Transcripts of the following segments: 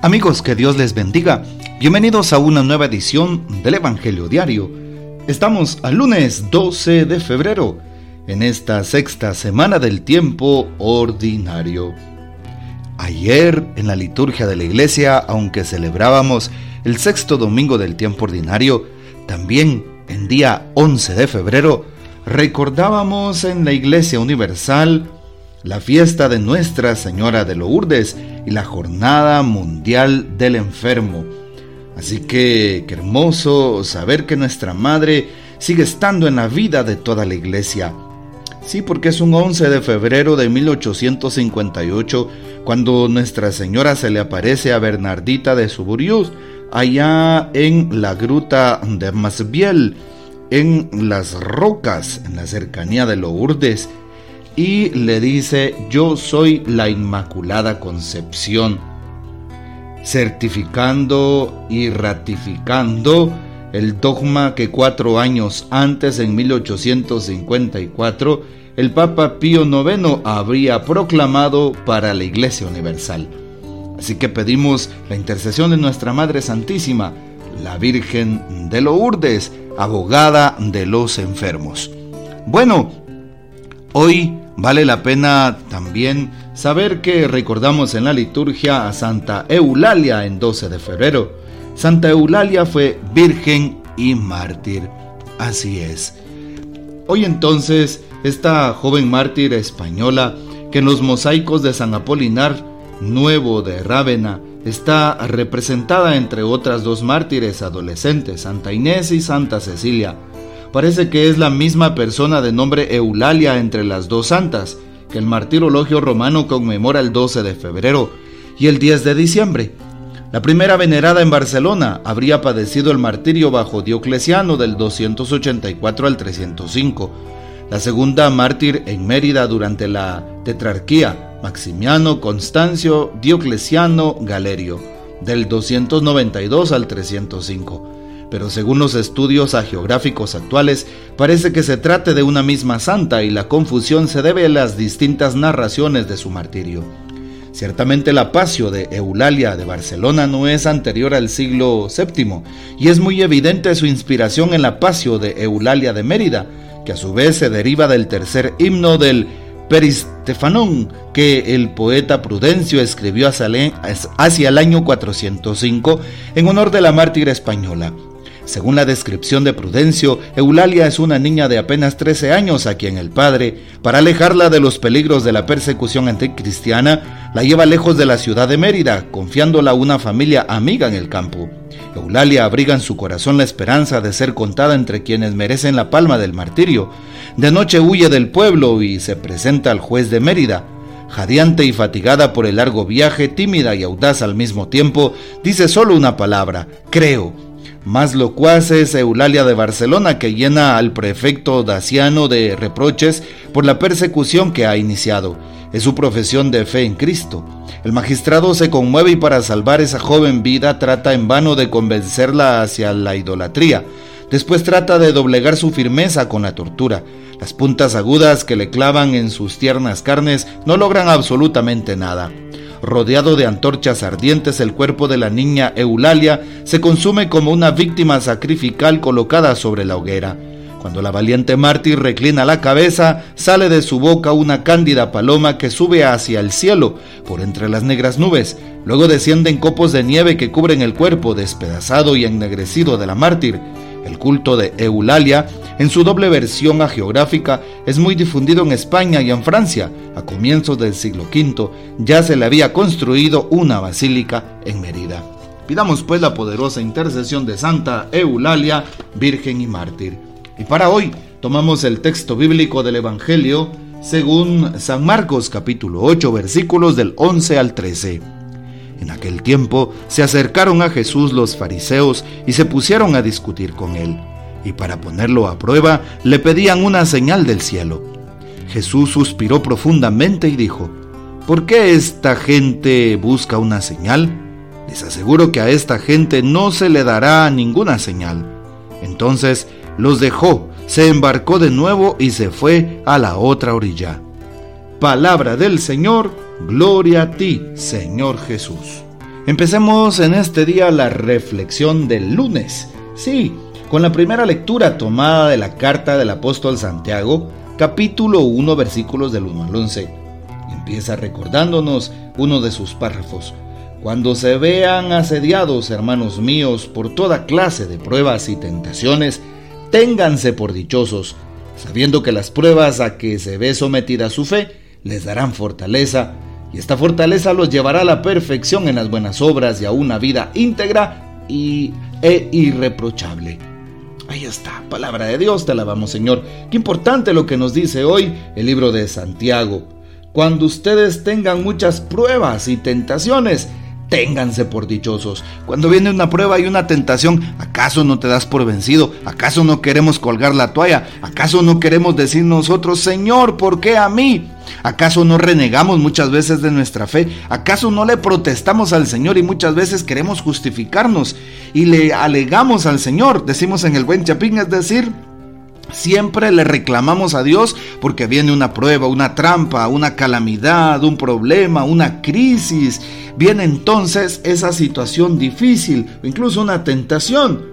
Amigos, que Dios les bendiga. Bienvenidos a una nueva edición del Evangelio Diario. Estamos al lunes 12 de febrero, en esta sexta semana del tiempo ordinario. Ayer, en la liturgia de la iglesia, aunque celebrábamos el sexto domingo del tiempo ordinario, también en día 11 de febrero, recordábamos en la Iglesia Universal la fiesta de Nuestra Señora de Lourdes y la Jornada Mundial del Enfermo. Así que qué hermoso saber que nuestra Madre sigue estando en la vida de toda la iglesia. Sí, porque es un 11 de febrero de 1858 cuando Nuestra Señora se le aparece a Bernardita de Suburius allá en la gruta de Masbiel, en las rocas, en la cercanía de Lourdes y le dice, yo soy la Inmaculada Concepción, certificando y ratificando el dogma que cuatro años antes, en 1854, el Papa Pío IX habría proclamado para la Iglesia Universal. Así que pedimos la intercesión de nuestra Madre Santísima, la Virgen de Lourdes, abogada de los enfermos. Bueno, hoy Vale la pena también saber que recordamos en la liturgia a Santa Eulalia en 12 de febrero. Santa Eulalia fue virgen y mártir. Así es. Hoy entonces, esta joven mártir española que en los mosaicos de San Apolinar Nuevo de Rávena está representada entre otras dos mártires adolescentes, Santa Inés y Santa Cecilia, parece que es la misma persona de nombre Eulalia entre las dos santas, que el martirologio romano conmemora el 12 de febrero y el 10 de diciembre. La primera venerada en Barcelona habría padecido el martirio bajo Diocleciano del 284 al 305. La segunda mártir en Mérida durante la tetrarquía, Maximiano, Constancio, Diocleciano, Galerio, del 292 al 305 pero según los estudios geográficos actuales, parece que se trate de una misma santa y la confusión se debe a las distintas narraciones de su martirio. Ciertamente la Pasio de Eulalia de Barcelona no es anterior al siglo VII y es muy evidente su inspiración en la Pasio de Eulalia de Mérida, que a su vez se deriva del tercer himno del Peristefanón que el poeta Prudencio escribió hacia el año 405 en honor de la mártir española. Según la descripción de Prudencio, Eulalia es una niña de apenas 13 años a quien el padre, para alejarla de los peligros de la persecución anticristiana, la lleva lejos de la ciudad de Mérida, confiándola a una familia amiga en el campo. Eulalia abriga en su corazón la esperanza de ser contada entre quienes merecen la palma del martirio. De noche huye del pueblo y se presenta al juez de Mérida. Jadeante y fatigada por el largo viaje, tímida y audaz al mismo tiempo, dice solo una palabra, creo más locuaz es Eulalia de Barcelona, que llena al prefecto Daciano de reproches por la persecución que ha iniciado. Es su profesión de fe en Cristo. El magistrado se conmueve y para salvar esa joven vida trata en vano de convencerla hacia la idolatría. Después trata de doblegar su firmeza con la tortura. Las puntas agudas que le clavan en sus tiernas carnes no logran absolutamente nada. Rodeado de antorchas ardientes, el cuerpo de la niña Eulalia se consume como una víctima sacrificial colocada sobre la hoguera. Cuando la valiente mártir reclina la cabeza, sale de su boca una cándida paloma que sube hacia el cielo por entre las negras nubes. Luego descienden copos de nieve que cubren el cuerpo despedazado y ennegrecido de la mártir. El culto de Eulalia, en su doble versión geográfica, es muy difundido en España y en Francia. A comienzos del siglo V ya se le había construido una basílica en Mérida. Pidamos pues la poderosa intercesión de Santa Eulalia, Virgen y Mártir. Y para hoy tomamos el texto bíblico del Evangelio según San Marcos capítulo 8 versículos del 11 al 13. En aquel tiempo se acercaron a Jesús los fariseos y se pusieron a discutir con él, y para ponerlo a prueba le pedían una señal del cielo. Jesús suspiró profundamente y dijo, ¿por qué esta gente busca una señal? Les aseguro que a esta gente no se le dará ninguna señal. Entonces los dejó, se embarcó de nuevo y se fue a la otra orilla. Palabra del Señor, gloria a ti, Señor Jesús. Empecemos en este día la reflexión del lunes. Sí, con la primera lectura tomada de la carta del apóstol Santiago, capítulo 1, versículos del 1 al 11. Empieza recordándonos uno de sus párrafos. Cuando se vean asediados, hermanos míos, por toda clase de pruebas y tentaciones, ténganse por dichosos, sabiendo que las pruebas a que se ve sometida su fe les darán fortaleza y esta fortaleza los llevará a la perfección en las buenas obras y a una vida íntegra y, e irreprochable. Ahí está, palabra de Dios, te alabamos Señor. Qué importante lo que nos dice hoy el libro de Santiago. Cuando ustedes tengan muchas pruebas y tentaciones, ténganse por dichosos. Cuando viene una prueba y una tentación, ¿acaso no te das por vencido? ¿Acaso no queremos colgar la toalla? ¿Acaso no queremos decir nosotros, Señor, ¿por qué a mí? ¿Acaso no renegamos muchas veces de nuestra fe? ¿Acaso no le protestamos al Señor y muchas veces queremos justificarnos y le alegamos al Señor? Decimos en el buen chapín, es decir, Siempre le reclamamos a Dios porque viene una prueba, una trampa, una calamidad, un problema, una crisis. Viene entonces esa situación difícil incluso una tentación.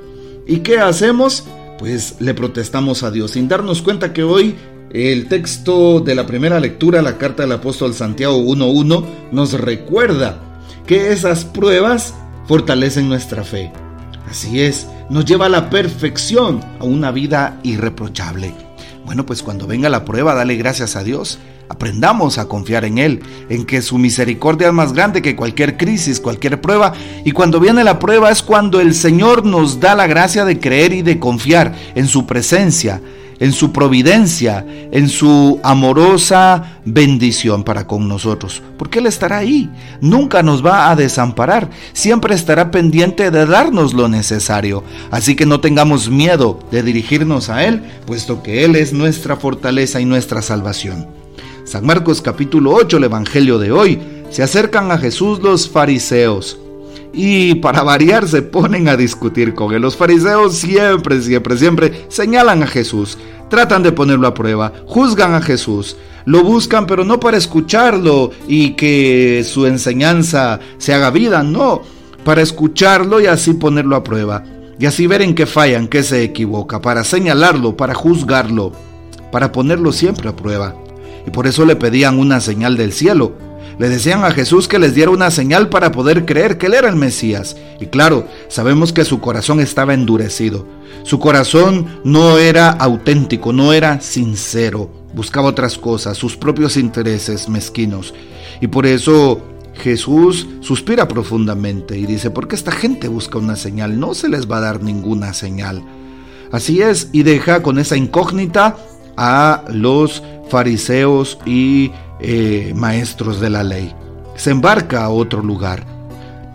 ¿Y qué hacemos? Pues le protestamos a Dios sin darnos cuenta que hoy el texto de la primera lectura, la carta del apóstol Santiago 1.1, nos recuerda que esas pruebas fortalecen nuestra fe. Así es, nos lleva a la perfección, a una vida irreprochable. Bueno, pues cuando venga la prueba, dale gracias a Dios. Aprendamos a confiar en Él, en que su misericordia es más grande que cualquier crisis, cualquier prueba. Y cuando viene la prueba es cuando el Señor nos da la gracia de creer y de confiar en su presencia, en su providencia, en su amorosa bendición para con nosotros. Porque Él estará ahí, nunca nos va a desamparar, siempre estará pendiente de darnos lo necesario. Así que no tengamos miedo de dirigirnos a Él, puesto que Él es nuestra fortaleza y nuestra salvación. San Marcos capítulo 8, el Evangelio de hoy, se acercan a Jesús los fariseos y para variar se ponen a discutir con él. Los fariseos siempre, siempre, siempre señalan a Jesús, tratan de ponerlo a prueba, juzgan a Jesús, lo buscan pero no para escucharlo y que su enseñanza se haga vida, no, para escucharlo y así ponerlo a prueba. Y así ver en qué fallan, qué se equivoca, para señalarlo, para juzgarlo, para ponerlo siempre a prueba. Y por eso le pedían una señal del cielo le decían a Jesús que les diera una señal para poder creer que Él era el Mesías. Y claro, sabemos que su corazón estaba endurecido. Su corazón no era auténtico, no era sincero. Buscaba otras cosas, sus propios intereses mezquinos. Y por eso Jesús suspira profundamente y dice, ¿por qué esta gente busca una señal? No se les va a dar ninguna señal. Así es, y deja con esa incógnita a los fariseos y eh, maestros de la ley. Se embarca a otro lugar.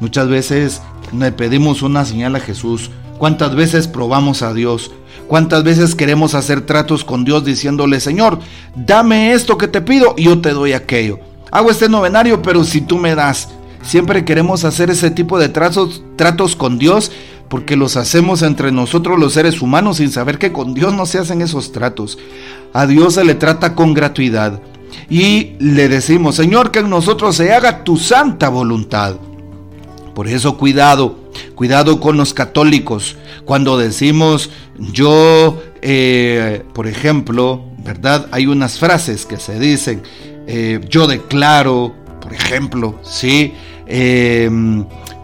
Muchas veces le pedimos una señal a Jesús. ¿Cuántas veces probamos a Dios? ¿Cuántas veces queremos hacer tratos con Dios diciéndole, Señor, dame esto que te pido y yo te doy aquello? Hago este novenario, pero si tú me das. Siempre queremos hacer ese tipo de tratos, tratos con Dios porque los hacemos entre nosotros los seres humanos sin saber que con Dios no se hacen esos tratos. A Dios se le trata con gratuidad y le decimos, Señor, que en nosotros se haga tu santa voluntad. Por eso cuidado, cuidado con los católicos. Cuando decimos yo, eh, por ejemplo, ¿verdad? Hay unas frases que se dicen, eh, yo declaro, por ejemplo, ¿sí? Eh,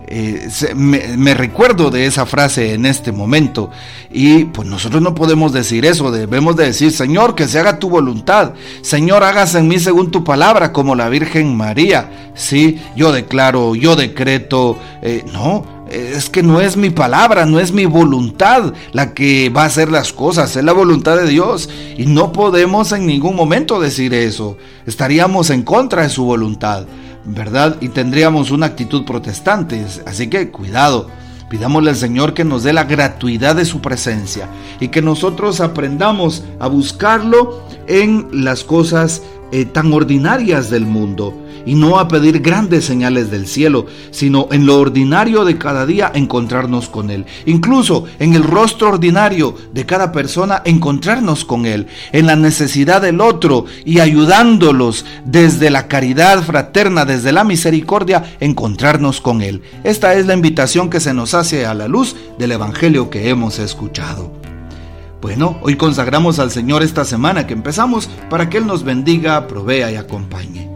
eh, me, recuerdo de esa frase en este momento y pues nosotros no podemos decir eso, debemos de decir, Señor, que se haga tu voluntad, Señor, hágase en mí según tu palabra, como la Virgen María, sí, yo declaro, yo decreto, eh, no, es que no es mi palabra, no es mi voluntad la que va a hacer las cosas, es la voluntad de Dios. Y no podemos en ningún momento decir eso. Estaríamos en contra de su voluntad. ¿Verdad? Y tendríamos una actitud protestante. Así que cuidado. Pidámosle al Señor que nos dé la gratuidad de su presencia y que nosotros aprendamos a buscarlo en las cosas eh, tan ordinarias del mundo y no a pedir grandes señales del cielo, sino en lo ordinario de cada día encontrarnos con Él. Incluso en el rostro ordinario de cada persona encontrarnos con Él, en la necesidad del otro y ayudándolos desde la caridad fraterna, desde la misericordia, encontrarnos con Él. Esta es la invitación que se nos hace a la luz del Evangelio que hemos escuchado. Bueno, hoy consagramos al Señor esta semana que empezamos para que Él nos bendiga, provea y acompañe.